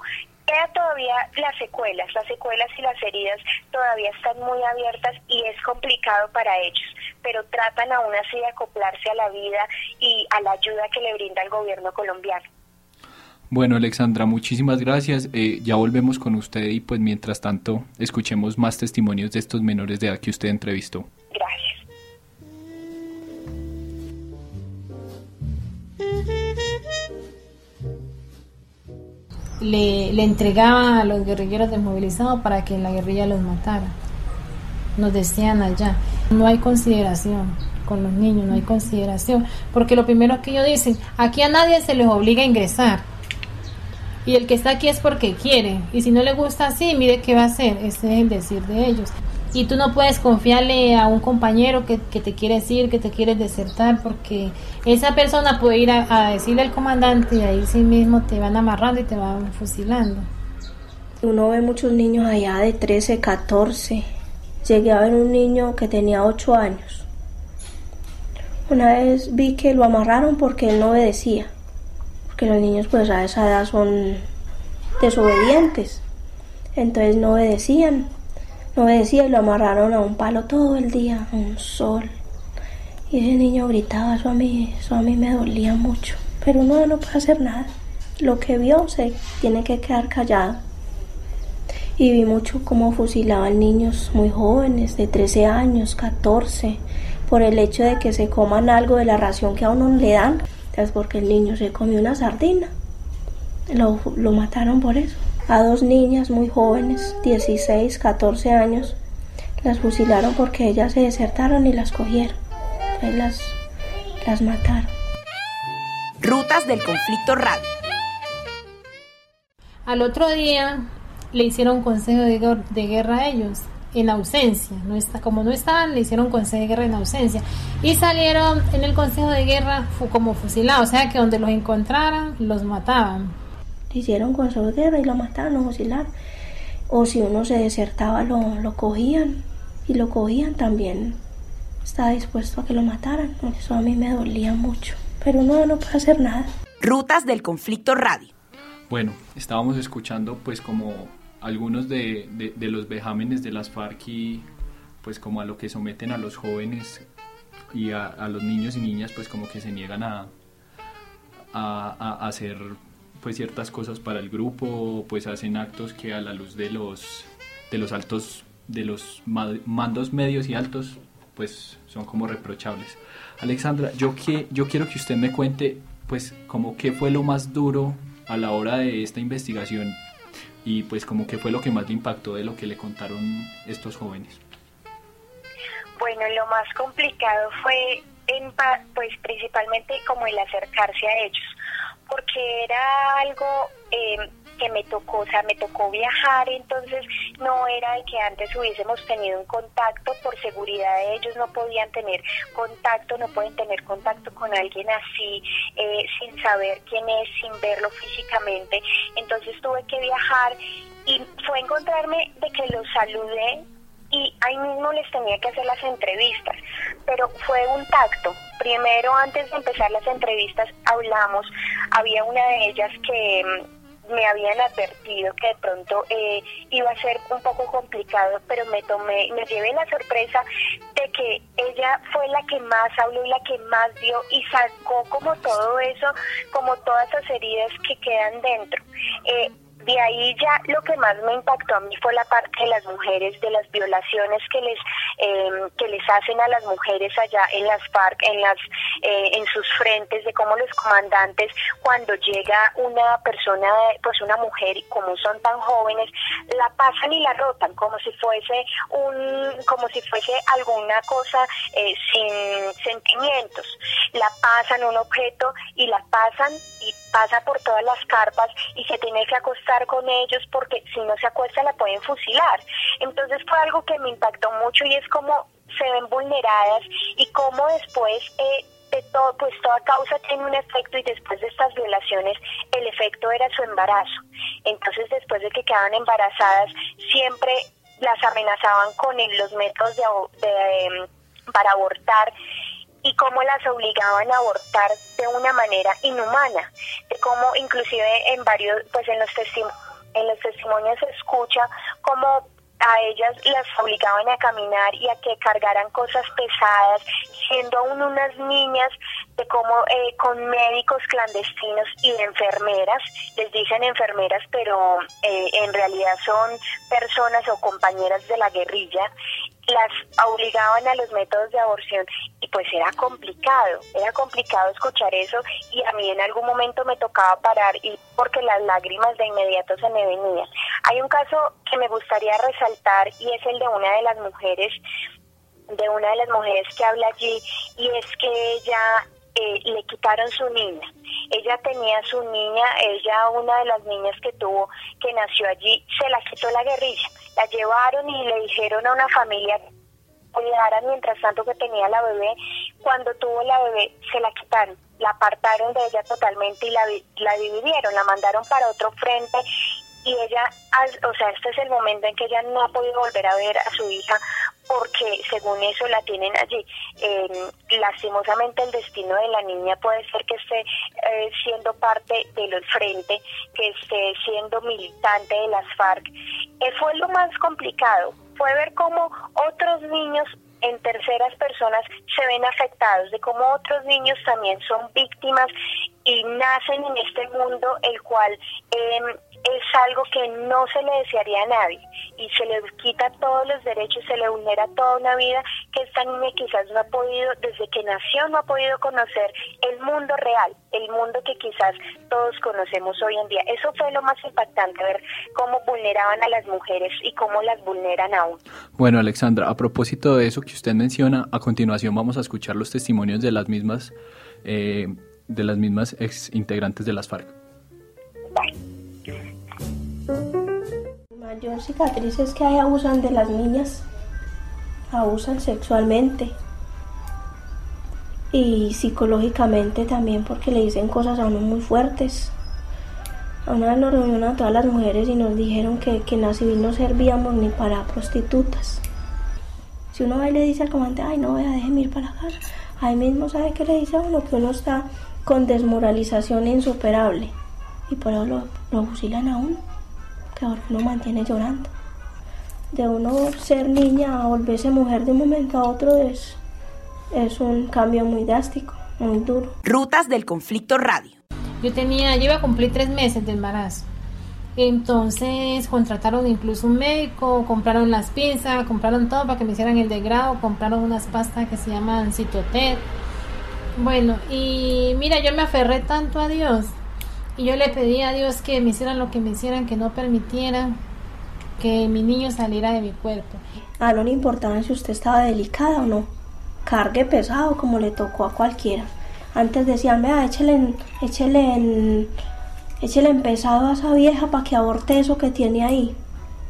queda todavía las secuelas, las secuelas y las heridas todavía están muy abiertas y es complicado para ellos, pero tratan aún así de acoplarse a la vida y a la ayuda que le brinda el gobierno colombiano. Bueno, Alexandra, muchísimas gracias. Eh, ya volvemos con usted y pues mientras tanto escuchemos más testimonios de estos menores de edad que usted entrevistó. Gracias. Le, le entregaba a los guerrilleros desmovilizados para que la guerrilla los matara. Nos decían allá, no hay consideración con los niños, no hay consideración, porque lo primero que ellos dicen, aquí a nadie se les obliga a ingresar. Y el que está aquí es porque quiere. Y si no le gusta así, mire qué va a hacer. Ese es el decir de ellos. Y tú no puedes confiarle a un compañero que, que te quiere decir, que te quiere desertar, porque esa persona puede ir a, decirle al comandante y ahí sí mismo te van amarrando y te van fusilando. Uno ve muchos niños allá de 13, 14. Llegué a ver un niño que tenía 8 años. Una vez vi que lo amarraron porque él no obedecía. Porque los niños pues a esa edad son desobedientes. Entonces no obedecían. No obedecía y lo amarraron a un palo todo el día, a un sol. Y ese niño gritaba, eso a mí, eso a mí me dolía mucho. Pero uno no puede hacer nada. Lo que vio se tiene que quedar callado. Y vi mucho cómo fusilaban niños muy jóvenes, de 13 años, 14, por el hecho de que se coman algo de la ración que a uno le dan. Es porque el niño se comió una sardina. Lo, lo mataron por eso. A dos niñas muy jóvenes, 16, 14 años, las fusilaron porque ellas se desertaron y las cogieron. Entonces las, las mataron. Rutas del conflicto radio. Al otro día le hicieron consejo de, guer- de guerra a ellos en ausencia. No está, como no estaban, le hicieron consejo de guerra en ausencia. Y salieron en el consejo de guerra fu- como fusilados. O sea que donde los encontraran, los mataban. Hicieron consejo de guerra y lo mataron, lo fusilaron. O si uno se desertaba, lo, lo cogían. Y lo cogían también. Estaba dispuesto a que lo mataran. Eso a mí me dolía mucho. Pero uno no puede hacer nada. Rutas del conflicto radio. Bueno, estábamos escuchando pues como algunos de, de- de los vejámenes de las FARC y pues como a lo que someten a los jóvenes y a, a los niños y niñas pues como que se niegan a, a, a hacer pues ciertas cosas para el grupo, pues hacen actos que a la luz de los de los altos de los ma- mandos medios y altos pues son como reprochables. Alexandra, yo que yo quiero que usted me cuente pues como qué fue lo más duro a la hora de esta investigación y pues como qué fue lo que más le impactó de lo que le contaron estos jóvenes. Bueno, lo más complicado fue en pues principalmente como el acercarse a ellos, porque era algo eh, que me tocó, o sea, me tocó viajar, entonces no era de que antes hubiésemos tenido un contacto, por seguridad de ellos no podían tener contacto, no pueden tener contacto con alguien así, eh, sin saber quién es, sin verlo físicamente, entonces tuve que viajar y fue encontrarme de que los saludé y ahí mismo les tenía que hacer las entrevistas, pero fue un tacto. Primero, antes de empezar las entrevistas, hablamos, había una de ellas que mm, me habían advertido que de pronto eh, iba a ser un poco complicado, pero me tomé, me llevé la sorpresa de que ella fue la que más habló y la que más dio y sacó como todo eso, como todas esas heridas que quedan dentro. Eh, de ahí ya lo que más me impactó a mí fue la parte de las mujeres, de las violaciones que les eh, que les hacen a las mujeres allá en las FARC, en las eh, en sus frentes, de cómo los comandantes cuando llega una persona, pues una mujer y como son tan jóvenes, la pasan y la rotan como si fuese un como si fuese alguna cosa eh, sin sentimientos. La pasan un objeto y la pasan y pasa por todas las carpas y se tiene que acostar con ellos porque si no se acuesta la pueden fusilar. Entonces fue algo que me impactó mucho y es como se ven vulneradas y cómo después eh, de todo, pues toda causa tiene un efecto y después de estas violaciones el efecto era su embarazo. Entonces después de que quedaban embarazadas siempre las amenazaban con los métodos de, em, para abortar y cómo las obligaban a abortar de una manera inhumana, de cómo inclusive en varios, pues en los en los testimonios se escucha cómo a ellas las obligaban a caminar y a que cargaran cosas pesadas, siendo aún unas niñas de cómo eh, con médicos clandestinos y enfermeras, les dicen enfermeras, pero eh, en realidad son personas o compañeras de la guerrilla, las obligaban a los métodos de aborción y pues era complicado, era complicado escuchar eso y a mí en algún momento me tocaba parar y porque las lágrimas de inmediato se me venían. Hay un caso que me gustaría resaltar y es el de una de las mujeres, de una de las mujeres que habla allí y es que ella eh, le quitaron su niña. Ella tenía su niña, ella una de las niñas que tuvo, que nació allí, se la quitó la guerrilla la llevaron y le dijeron a una familia cuidara mientras tanto que tenía la bebé. Cuando tuvo la bebé se la quitaron, la apartaron de ella totalmente y la, la dividieron, la mandaron para otro frente y ella, o sea, este es el momento en que ella no ha podido volver a ver a su hija porque según eso la tienen allí. Eh, lastimosamente el destino de la niña puede ser que esté eh, siendo parte del frente, que esté siendo militante de las FARC. Eh, fue lo más complicado, fue ver cómo otros niños en terceras personas se ven afectados, de cómo otros niños también son víctimas y nacen en este mundo el cual em, es algo que no se le desearía a nadie y se le quita todos los derechos, se le vulnera toda una vida que esta niña quizás no ha podido, desde que nació no ha podido conocer el mundo real, el mundo que quizás todos conocemos hoy en día. Eso fue lo más impactante, ver cómo vulneraban a las mujeres y cómo las vulneran aún. Bueno, Alexandra, a propósito de eso que usted menciona, a continuación vamos a escuchar los testimonios de las mismas, eh, de las mismas ex integrantes de las FARC. Mayor cicatriz es que ahí abusan de las niñas, abusan sexualmente. Y psicológicamente también porque le dicen cosas a uno muy fuertes. A una vez nos reunieron a todas las mujeres y nos dijeron que, que en la civil no servíamos ni para prostitutas. Si uno va y le dice al comandante, ay no, vea, déjeme ir para casa, ahí mismo sabe que le dice a uno que uno está con desmoralización insuperable. Y por eso lo, lo fusilan a uno que ahora uno mantiene llorando. De uno ser niña a volverse mujer de un momento a otro es, es un cambio muy drástico, muy duro. Rutas del conflicto radio. Yo tenía, yo iba a cumplir tres meses de embarazo. Entonces contrataron incluso un médico, compraron las pinzas, compraron todo para que me hicieran el degrado, compraron unas pastas que se llaman Citotet. Bueno, y mira, yo me aferré tanto a Dios y yo le pedí a Dios que me hicieran lo que me hicieran, que no permitieran que mi niño saliera de mi cuerpo. A no le importaba si usted estaba delicada o no. Cargue pesado como le tocó a cualquiera. Antes decían, vea, échele échele en, échele en pesado a esa vieja para que aborte eso que tiene ahí.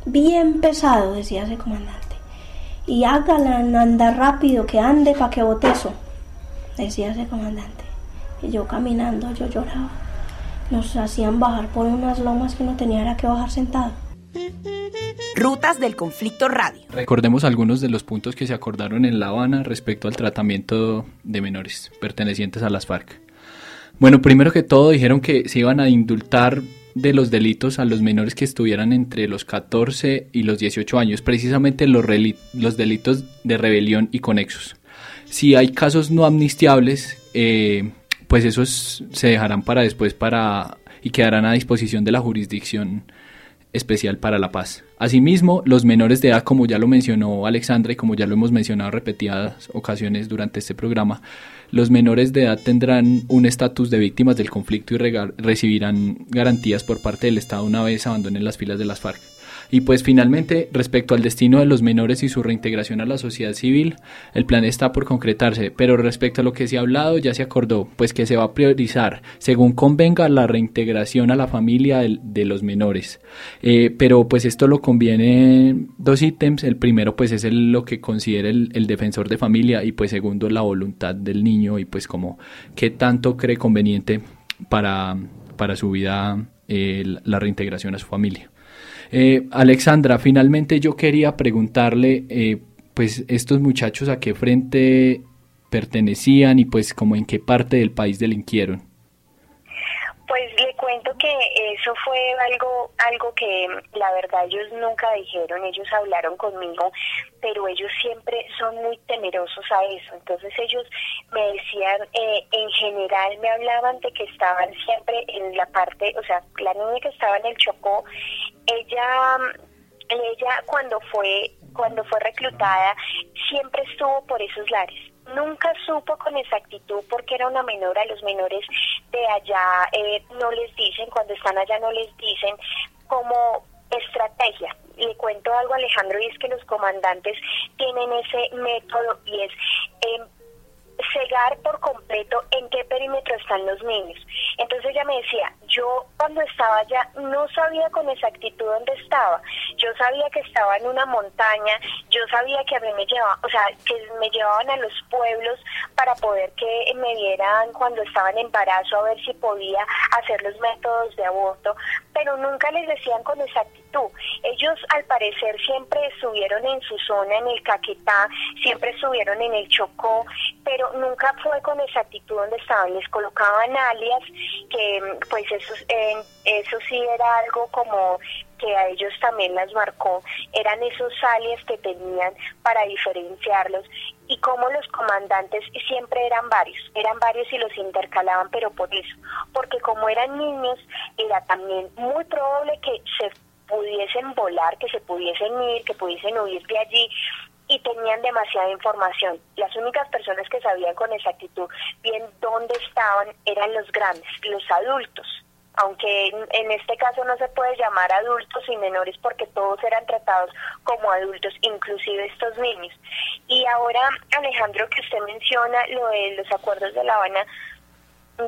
Bien pesado, decía ese comandante. Y hágala andar rápido, que ande para que bote eso, decía ese comandante. Y yo caminando, yo lloraba nos hacían bajar por unas lomas que no tenía que bajar sentado. Rutas del conflicto radio. Recordemos algunos de los puntos que se acordaron en La Habana respecto al tratamiento de menores pertenecientes a las FARC. Bueno, primero que todo dijeron que se iban a indultar de los delitos a los menores que estuvieran entre los 14 y los 18 años, precisamente los, los delitos de rebelión y conexos. Si hay casos no amnistiables, eh, pues esos se dejarán para después para y quedarán a disposición de la jurisdicción especial para la paz. Asimismo, los menores de edad, como ya lo mencionó Alexandra y como ya lo hemos mencionado repetidas ocasiones durante este programa, los menores de edad tendrán un estatus de víctimas del conflicto y recibirán garantías por parte del Estado una vez abandonen las filas de las FARC. Y pues finalmente, respecto al destino de los menores y su reintegración a la sociedad civil, el plan está por concretarse, pero respecto a lo que se ha hablado ya se acordó, pues que se va a priorizar, según convenga, la reintegración a la familia de, los menores. Eh, pero pues esto lo conviene dos ítems, el primero pues es lo que considera el, defensor de familia y pues segundo la voluntad del niño y pues como qué tanto cree conveniente para, para su vida eh, la reintegración a su familia. Eh, Alexandra, finalmente yo quería preguntarle, eh, pues estos muchachos a qué frente pertenecían y pues como en qué parte del país delinquieron. Pues le cuento que eso fue algo, algo que la verdad ellos nunca dijeron, ellos hablaron conmigo, pero ellos siempre son muy temerosos a eso. Entonces ellos me decían, eh, en general me hablaban de que estaban siempre en la parte, o sea, la niña que estaba en el Chocó, ella, ella cuando fue, cuando fue reclutada, siempre estuvo por esos lares nunca supo con exactitud porque era una menor, a los menores de allá eh, no les dicen, cuando están allá no les dicen como estrategia. Le cuento algo Alejandro y es que los comandantes tienen ese método y es eh, cegar por completo en qué perímetro están los niños. Entonces ella me decía, yo cuando estaba allá no sabía con exactitud dónde estaba. Yo sabía que estaba en una montaña, yo sabía que a mí me llevaban, o sea, que me llevaban a los pueblos para poder que me dieran cuando estaba en embarazo a ver si podía hacer los métodos de aborto, pero nunca les decían con exactitud. Ellos al parecer siempre estuvieron en su zona, en el Caquetá, siempre estuvieron en el Chocó, pero nunca fue con exactitud donde estaban. Les colocaban alias, que pues eso, eso sí era algo como que a ellos también las marcó, eran esos alias que tenían para diferenciarlos. Y como los comandantes siempre eran varios, eran varios y los intercalaban, pero por eso, porque como eran niños, era también muy probable que se pudiesen volar, que se pudiesen ir, que pudiesen huir de allí y tenían demasiada información. Las únicas personas que sabían con exactitud bien dónde estaban eran los grandes, los adultos aunque en este caso no se puede llamar adultos y menores porque todos eran tratados como adultos, inclusive estos niños. Y ahora, Alejandro, que usted menciona lo de los acuerdos de La Habana,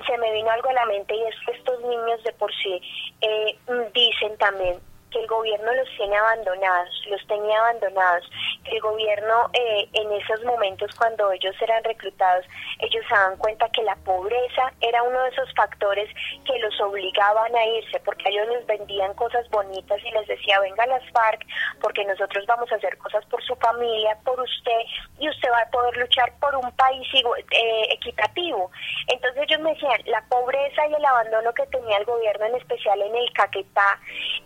se me vino algo a la mente y es que estos niños de por sí eh, dicen también que el gobierno los tiene abandonados, los tenía abandonados, que el gobierno eh, en esos momentos cuando ellos eran reclutados, ellos se dan cuenta que la pobreza era uno de esos factores que los obligaban a irse, porque ellos les vendían cosas bonitas y les decía, venga a las FARC, porque nosotros vamos a hacer cosas por su familia, por usted, y usted va a poder luchar por un país eh, equitativo. Entonces ellos me decían, la pobreza y el abandono que tenía el gobierno, en especial en el Caquetá,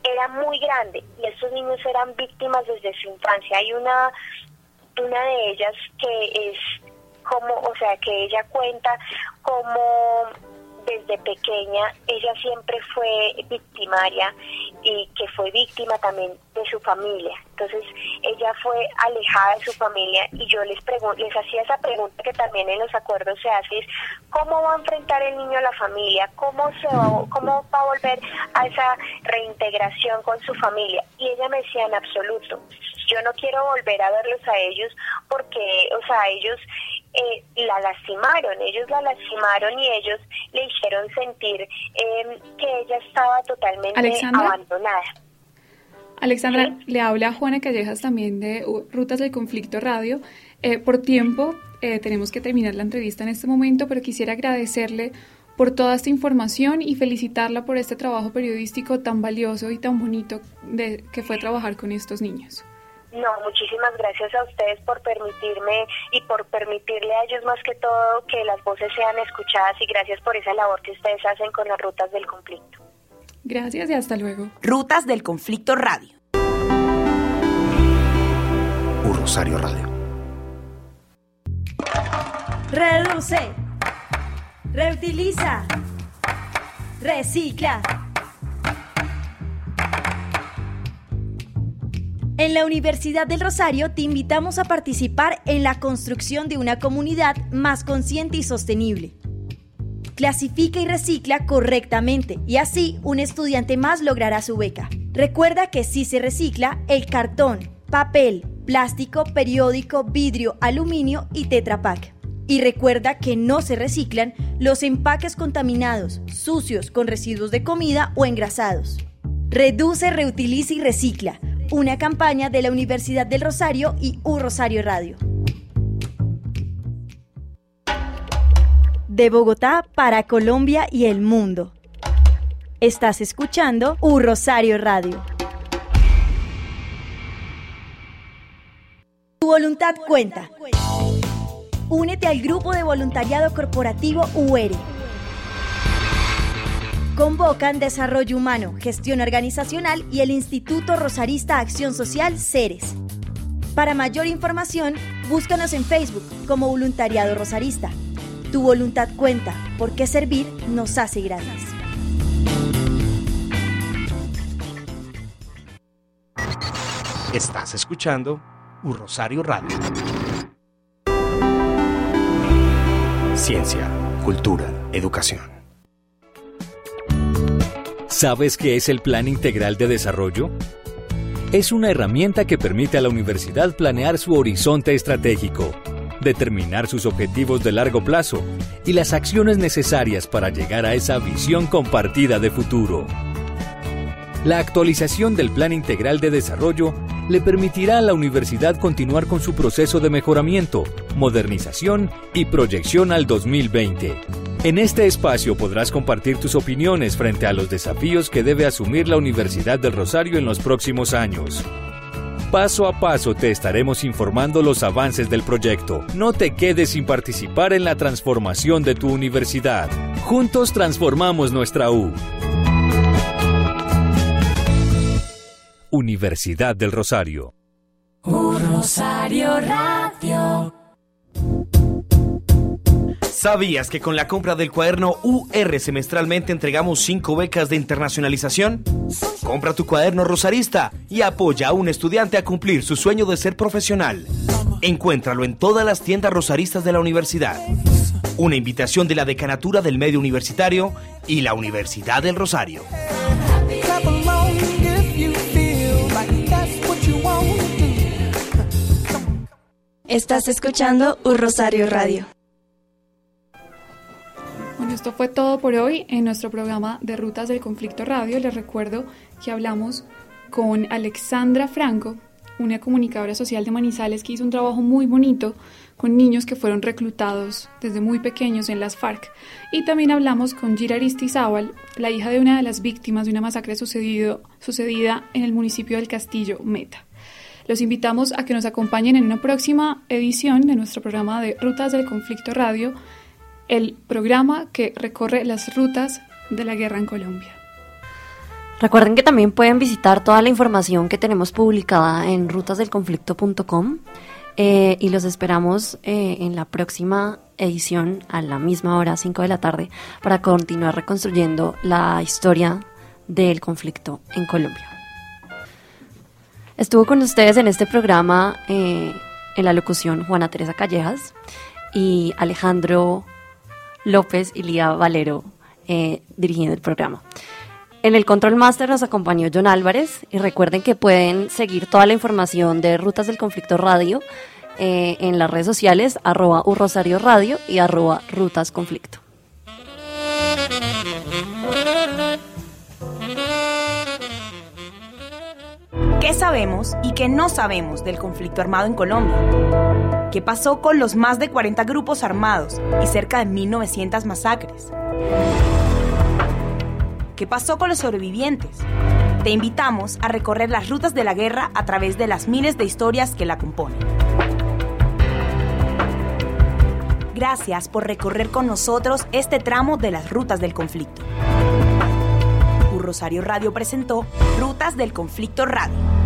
era muy grande y estos niños eran víctimas desde su infancia. Hay una, una de ellas que es como, o sea, que ella cuenta como desde pequeña ella siempre fue victimaria y que fue víctima también de su familia. Entonces ella fue alejada de su familia y yo les les hacía esa pregunta que también en los acuerdos se hace es cómo va a enfrentar el niño a la familia, cómo se va, cómo va a volver a esa reintegración con su familia. Y ella me decía en absoluto, yo no quiero volver a verlos a ellos porque, o sea, ellos eh, la lastimaron, ellos la lastimaron y ellos le hicieron sentir em, que ella estaba totalmente abandonada. Alexandra, le habla Juana Callejas también de Rutas del Conflicto Radio. Eh, por tiempo eh, tenemos que terminar la entrevista en este momento, pero quisiera agradecerle por toda esta información y felicitarla por este trabajo periodístico tan valioso y tan bonito de, que fue trabajar con estos niños. No, muchísimas gracias a ustedes por permitirme y por permitirle a ellos más que todo que las voces sean escuchadas y gracias por esa labor que ustedes hacen con las rutas del conflicto. Gracias y hasta luego. Rutas del Conflicto Radio. Un Rosario Radio. Reduce. Reutiliza. Recicla. En la Universidad del Rosario te invitamos a participar en la construcción de una comunidad más consciente y sostenible. Clasifica y recicla correctamente y así un estudiante más logrará su beca. Recuerda que si se recicla el cartón, papel, plástico, periódico, vidrio, aluminio y tetrapack. Y recuerda que no se reciclan los empaques contaminados, sucios, con residuos de comida o engrasados. Reduce, reutiliza y recicla una campaña de la Universidad del Rosario y U Rosario Radio. De Bogotá para Colombia y el mundo. Estás escuchando U Rosario Radio. Tu voluntad cuenta. Únete al grupo de voluntariado corporativo UR Convocan Desarrollo Humano, Gestión Organizacional y el Instituto Rosarista Acción Social CERES. Para mayor información, búscanos en Facebook como Voluntariado Rosarista. Tu voluntad cuenta, porque servir nos hace grandes. Estás escuchando Un Rosario Radio. Ciencia, cultura, educación. ¿Sabes qué es el Plan Integral de Desarrollo? Es una herramienta que permite a la universidad planear su horizonte estratégico, determinar sus objetivos de largo plazo y las acciones necesarias para llegar a esa visión compartida de futuro. La actualización del Plan Integral de Desarrollo le permitirá a la universidad continuar con su proceso de mejoramiento, modernización y proyección al 2020. En este espacio podrás compartir tus opiniones frente a los desafíos que debe asumir la Universidad del Rosario en los próximos años. Paso a paso te estaremos informando los avances del proyecto. No te quedes sin participar en la transformación de tu universidad. Juntos transformamos nuestra U. Universidad del Rosario. Rosario Radio. ¿Sabías que con la compra del cuaderno UR semestralmente entregamos 5 becas de internacionalización? Compra tu cuaderno rosarista y apoya a un estudiante a cumplir su sueño de ser profesional. Encuéntralo en todas las tiendas rosaristas de la universidad. Una invitación de la Decanatura del Medio Universitario y la Universidad del Rosario. Estás escuchando Un Rosario Radio. Bueno, esto fue todo por hoy en nuestro programa de Rutas del Conflicto Radio. Les recuerdo que hablamos con Alexandra Franco, una comunicadora social de Manizales que hizo un trabajo muy bonito con niños que fueron reclutados desde muy pequeños en las FARC. Y también hablamos con Gira Aristizábal, la hija de una de las víctimas de una masacre sucedido, sucedida en el municipio del Castillo Meta. Los invitamos a que nos acompañen en una próxima edición de nuestro programa de Rutas del Conflicto Radio, el programa que recorre las rutas de la guerra en Colombia. Recuerden que también pueden visitar toda la información que tenemos publicada en rutasdelconflicto.com eh, y los esperamos eh, en la próxima edición a la misma hora, 5 de la tarde, para continuar reconstruyendo la historia del conflicto en Colombia. Estuvo con ustedes en este programa eh, en la locución Juana Teresa Callejas y Alejandro López y Lía Valero eh, dirigiendo el programa. En el Control Master nos acompañó John Álvarez y recuerden que pueden seguir toda la información de Rutas del Conflicto Radio eh, en las redes sociales arroba Rosario Radio y arroba Rutas Conflicto. ¿Qué sabemos y qué no sabemos del conflicto armado en Colombia? ¿Qué pasó con los más de 40 grupos armados y cerca de 1.900 masacres? ¿Qué pasó con los sobrevivientes? Te invitamos a recorrer las rutas de la guerra a través de las miles de historias que la componen. Gracias por recorrer con nosotros este tramo de las rutas del conflicto. Rosario Radio presentó Rutas del Conflicto Radio